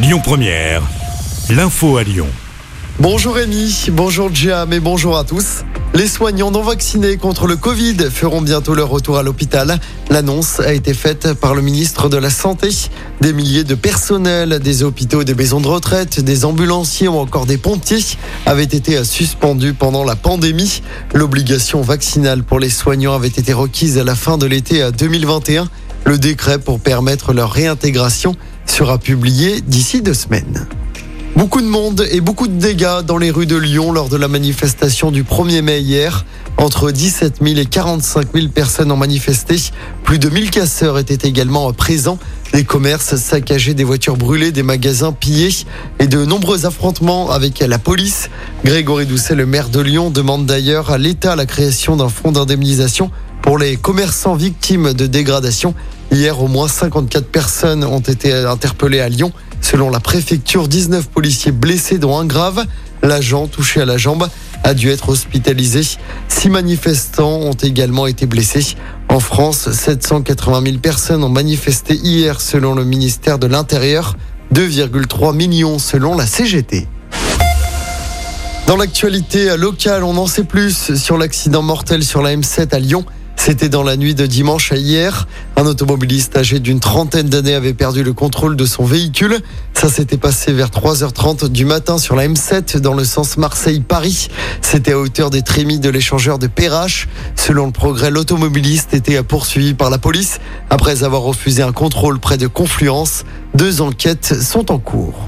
Lyon Première, l'info à Lyon. Bonjour Rémi, bonjour Jam et bonjour à tous. Les soignants non vaccinés contre le Covid feront bientôt leur retour à l'hôpital. L'annonce a été faite par le ministre de la Santé. Des milliers de personnels des hôpitaux, des maisons de retraite, des ambulanciers ou encore des pompiers avaient été suspendus pendant la pandémie. L'obligation vaccinale pour les soignants avait été requise à la fin de l'été 2021. Le décret pour permettre leur réintégration sera publié d'ici deux semaines. Beaucoup de monde et beaucoup de dégâts dans les rues de Lyon lors de la manifestation du 1er mai hier. Entre 17 000 et 45 000 personnes ont manifesté. Plus de 1000 casseurs étaient également présents. Des commerces saccagés, des voitures brûlées, des magasins pillés et de nombreux affrontements avec la police. Grégory Doucet, le maire de Lyon, demande d'ailleurs à l'État la création d'un fonds d'indemnisation pour les commerçants victimes de dégradation. Hier, au moins 54 personnes ont été interpellées à Lyon. Selon la préfecture, 19 policiers blessés dont un grave. L'agent touché à la jambe a dû être hospitalisé. Six manifestants ont également été blessés. En France, 780 000 personnes ont manifesté hier selon le ministère de l'Intérieur. 2,3 millions selon la CGT. Dans l'actualité locale, on en sait plus sur l'accident mortel sur la M7 à Lyon. C'était dans la nuit de dimanche à hier. Un automobiliste âgé d'une trentaine d'années avait perdu le contrôle de son véhicule. Ça s'était passé vers 3h30 du matin sur la M7 dans le sens Marseille-Paris. C'était à hauteur des trémies de l'échangeur de Perrache. Selon le progrès, l'automobiliste était poursuivi par la police après avoir refusé un contrôle près de Confluence. Deux enquêtes sont en cours.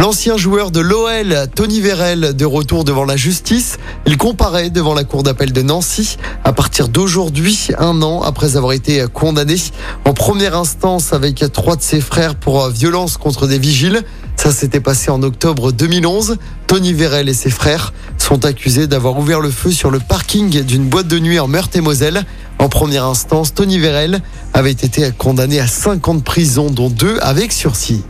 L'ancien joueur de l'OL, Tony Vérel, de retour devant la justice. Il comparaît devant la cour d'appel de Nancy à partir d'aujourd'hui, un an après avoir été condamné en première instance avec trois de ses frères pour violence contre des vigiles. Ça s'était passé en octobre 2011. Tony Vérel et ses frères sont accusés d'avoir ouvert le feu sur le parking d'une boîte de nuit en Meurthe-et-Moselle. En première instance, Tony Vérel avait été condamné à 5 ans de prison, dont deux avec sursis.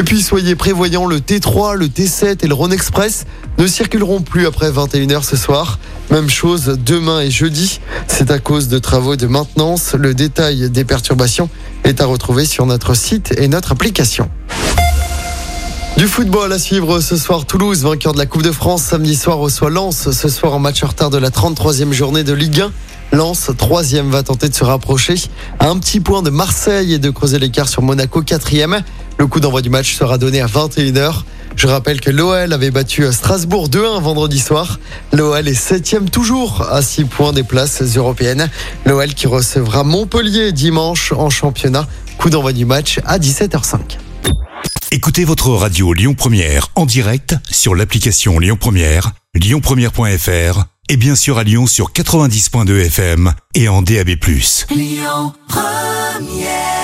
Et puis soyez prévoyants, le T3, le T7 et le Rhône Express ne circuleront plus après 21h ce soir. Même chose demain et jeudi. C'est à cause de travaux de maintenance. Le détail des perturbations est à retrouver sur notre site et notre application. Du football à suivre ce soir. Toulouse, vainqueur de la Coupe de France, samedi soir reçoit Lens. Ce soir en match en retard de la 33e journée de Ligue 1. Lens, troisième, va tenter de se rapprocher à un petit point de Marseille et de creuser l'écart sur Monaco, quatrième. Le coup d'envoi du match sera donné à 21h. Je rappelle que l'OL avait battu Strasbourg 2-1 vendredi soir. L'OL est septième toujours à 6 points des places européennes. L'OL qui recevra Montpellier dimanche en championnat. Coup d'envoi du match à 17h05. Écoutez votre radio Lyon Première en direct sur l'application Lyon Première, lyonpremière.fr et bien sûr à Lyon sur 90.2 FM et en DAB+. Lyon Première